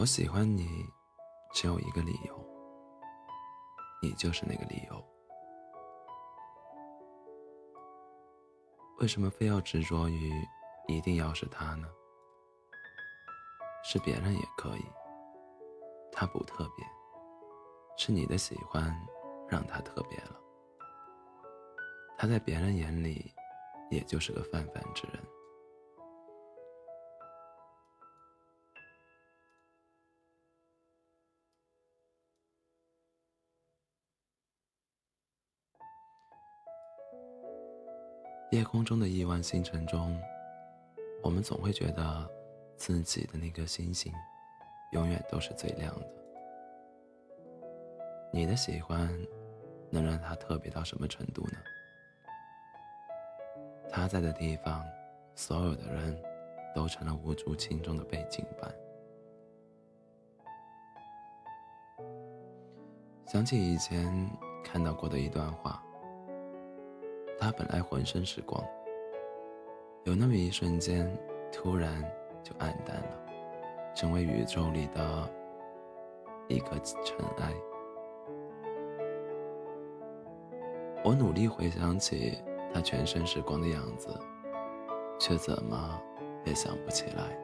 我喜欢你，只有一个理由，你就是那个理由。为什么非要执着于一定要是他呢？是别人也可以，他不特别，是你的喜欢让他特别了。他在别人眼里，也就是个泛泛之人。夜空中的亿万星辰中，我们总会觉得自己的那颗星星永远都是最亮的。你的喜欢能让它特别到什么程度呢？他在的地方，所有的人都成了无足轻重的背景板。想起以前看到过的一段话。他本来浑身是光，有那么一瞬间，突然就暗淡了，成为宇宙里的一个尘埃。我努力回想起他全身是光的样子，却怎么也想不起来。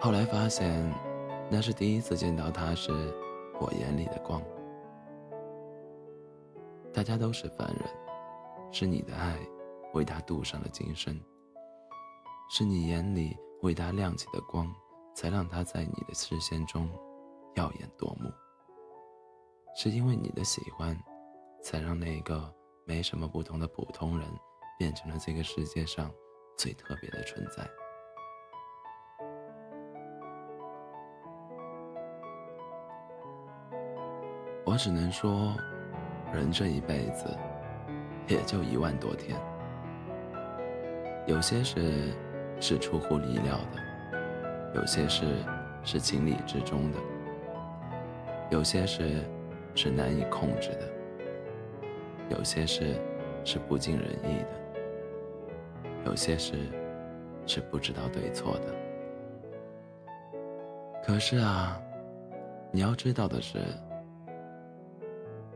后来发现，那是第一次见到他时，我眼里的光。大家都是凡人，是你的爱为他镀上了金身，是你眼里为他亮起的光，才让他在你的视线中耀眼夺目。是因为你的喜欢，才让那个没什么不同的普通人，变成了这个世界上最特别的存在。我只能说。人这一辈子，也就一万多天。有些事是出乎意料的，有些事是情理之中的，有些事是难以控制的，有些事是不尽人意的，有些事是不知道对错的。可是啊，你要知道的是。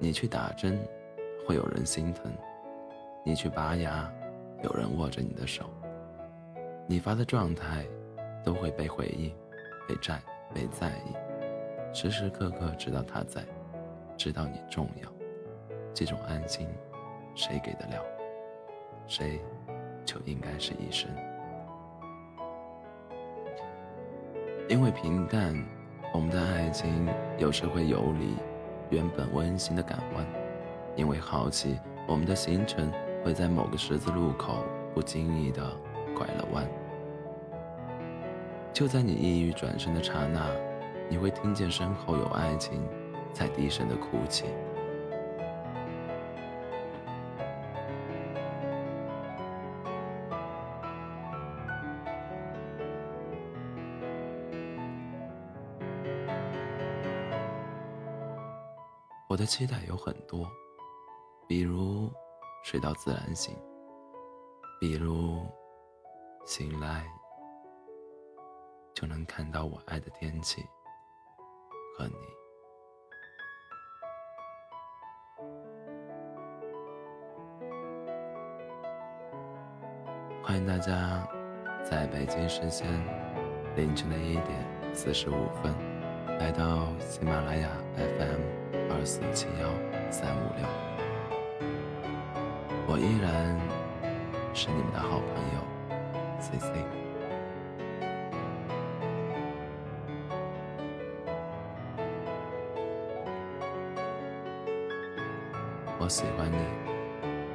你去打针，会有人心疼；你去拔牙，有人握着你的手。你发的状态，都会被回应、被在、被在意，时时刻刻知道他在，知道你重要。这种安心，谁给得了？谁，就应该是医生。因为平淡，我们的爱情有时会游离。原本温馨的港湾，因为好奇，我们的行程会在某个十字路口不经意的拐了弯。就在你抑郁转身的刹那，你会听见身后有爱情在低声的哭泣。我的期待有很多，比如睡到自然醒，比如醒来就能看到我爱的天气和你。欢迎大家在北京时间凌晨的一点四十五分来到喜马拉雅 FM。二四七幺三五六，我依然是你们的好朋友 C C。我喜欢你，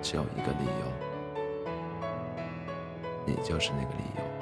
只有一个理由，你就是那个理由。